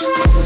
you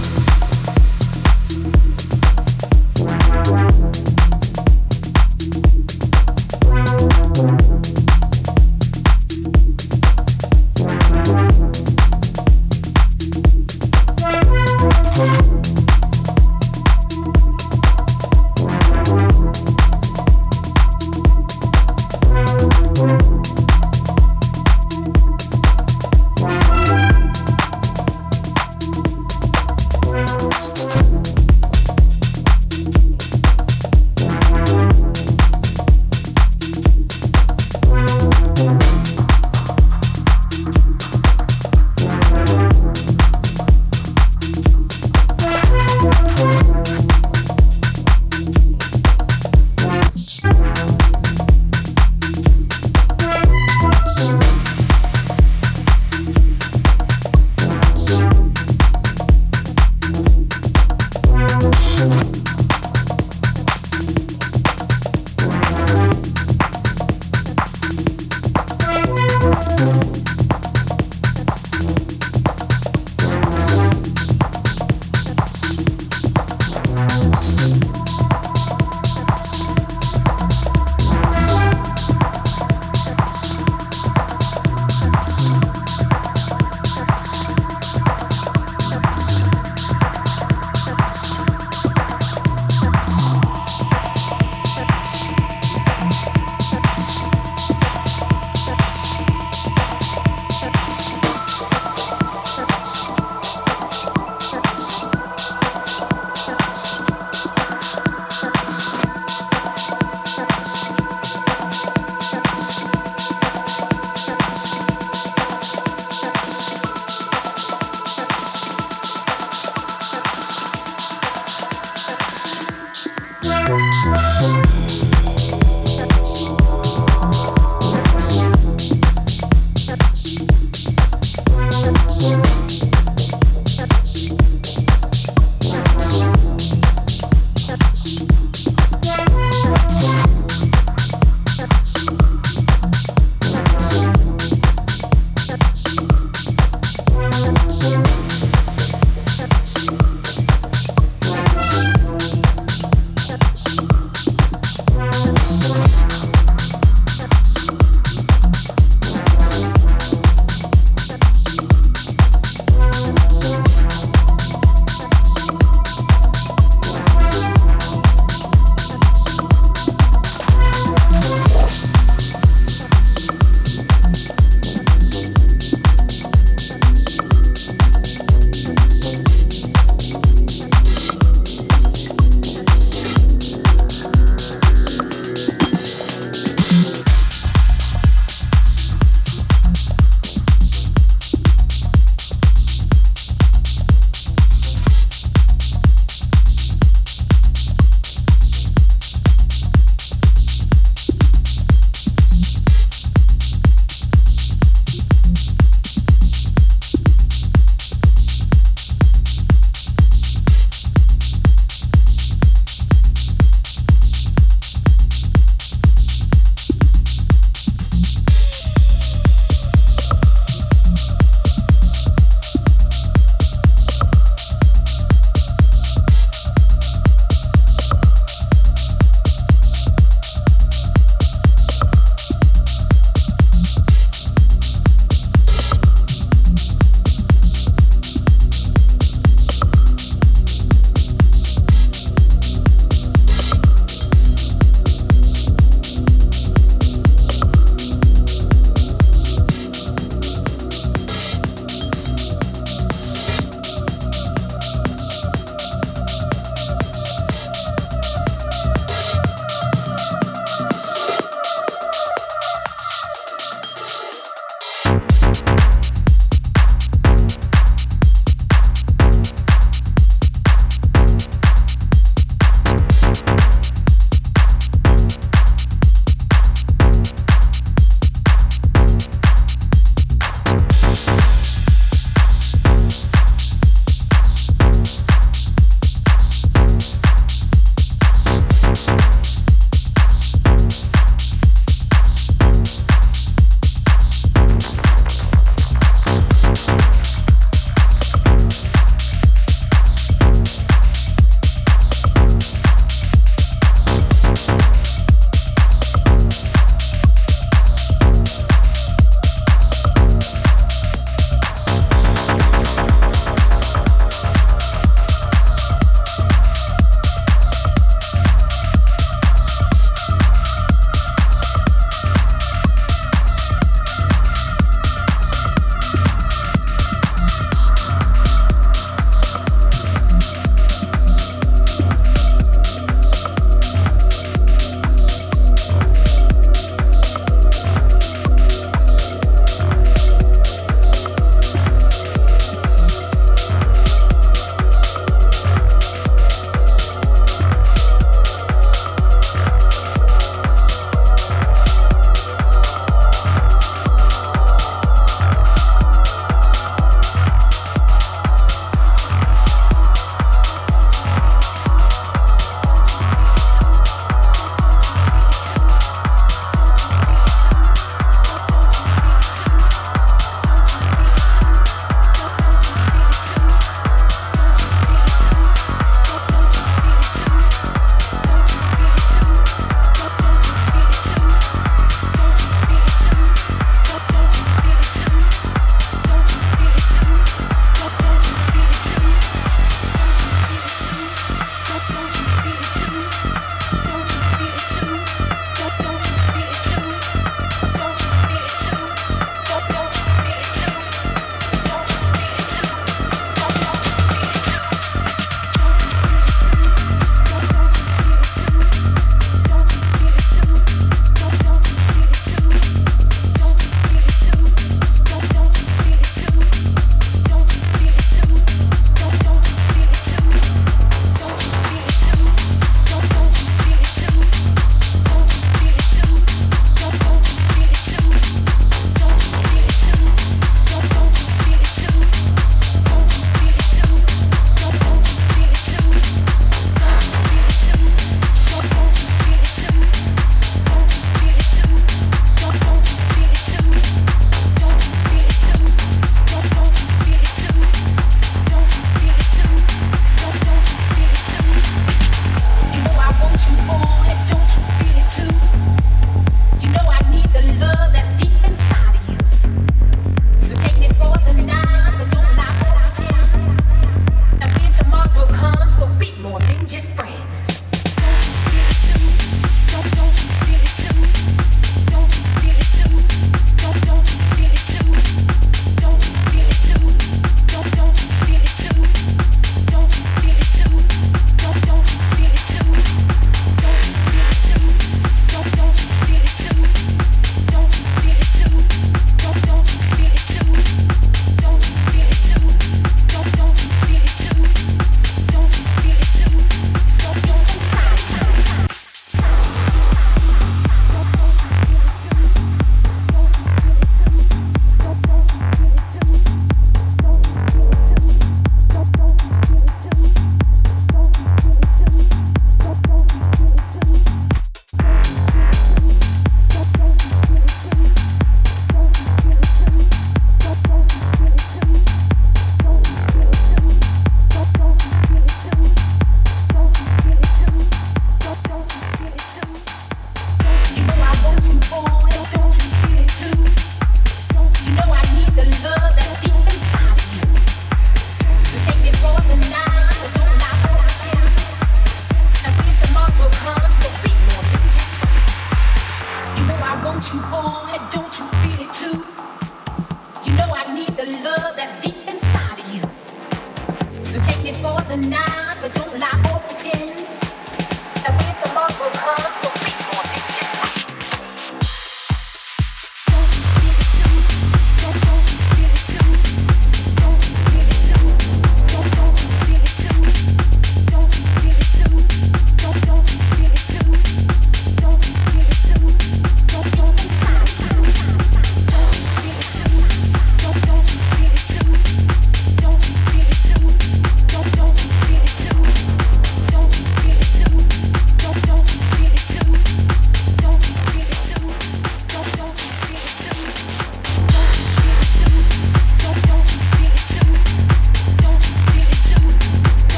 Christian Paul.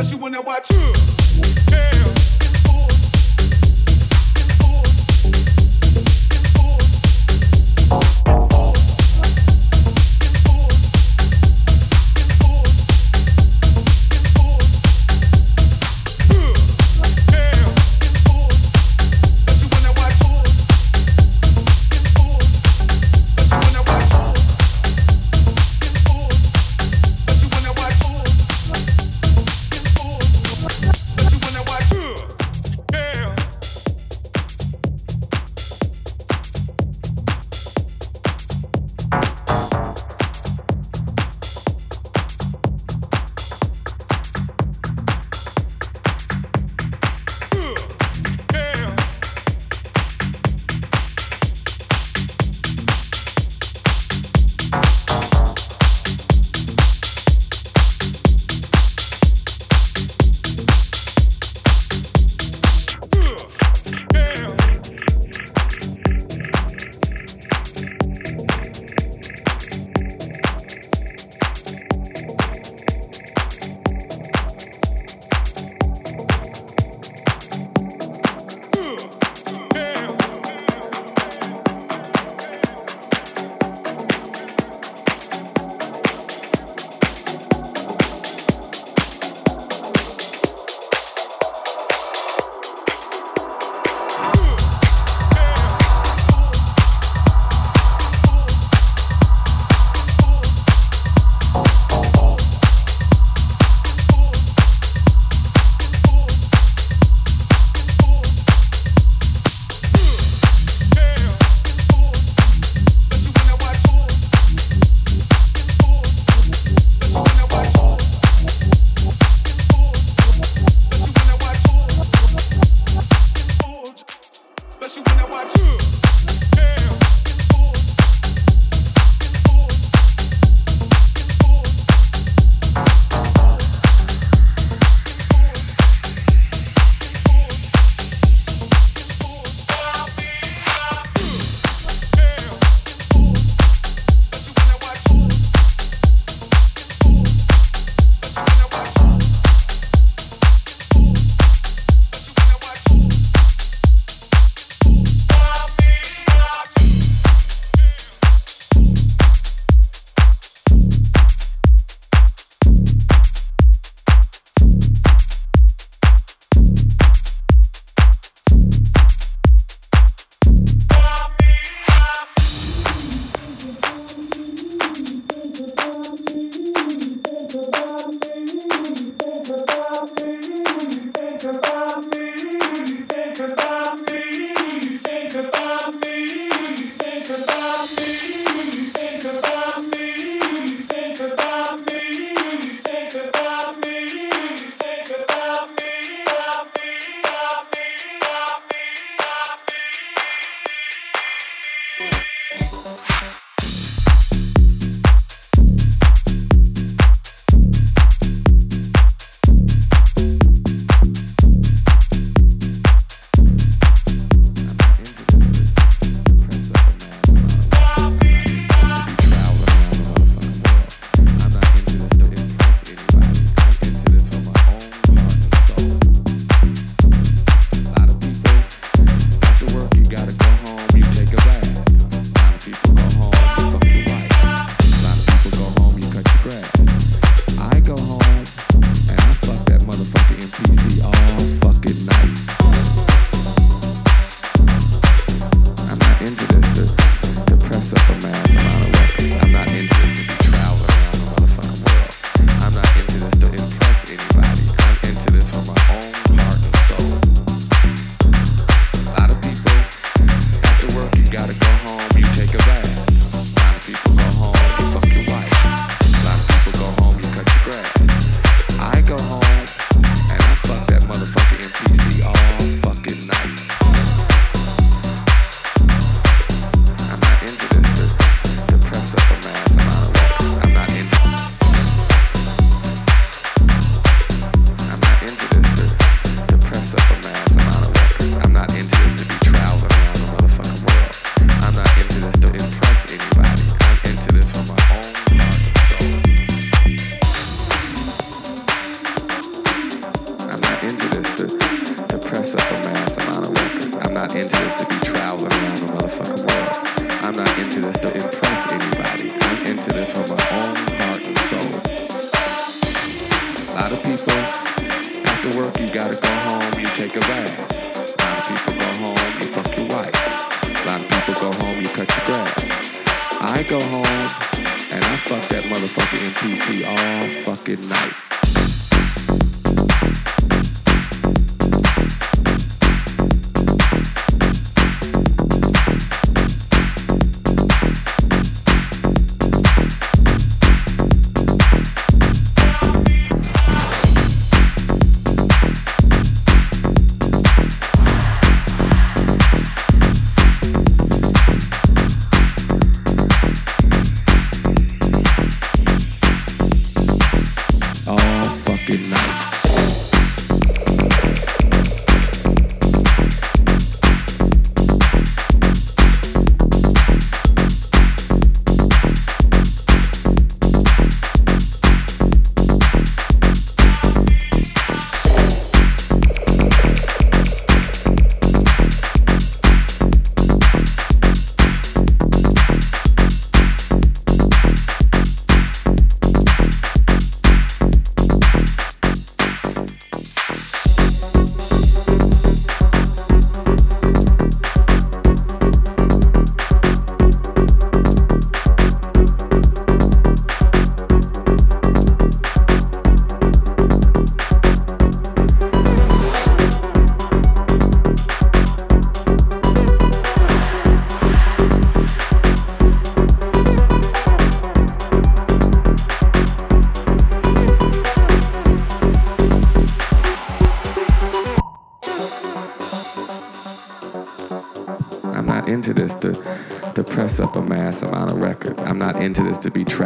Especially when they watch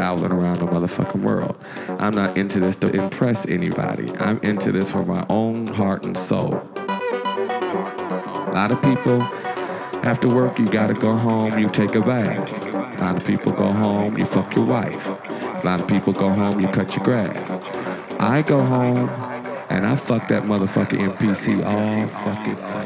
traveling around the motherfucking world. I'm not into this to impress anybody. I'm into this for my own heart and soul. A lot of people, after work, you gotta go home, you take a bath. A lot of people go home, you fuck your wife. A lot of people go home, you cut your grass. I go home and I fuck that motherfucking MPC all fucking.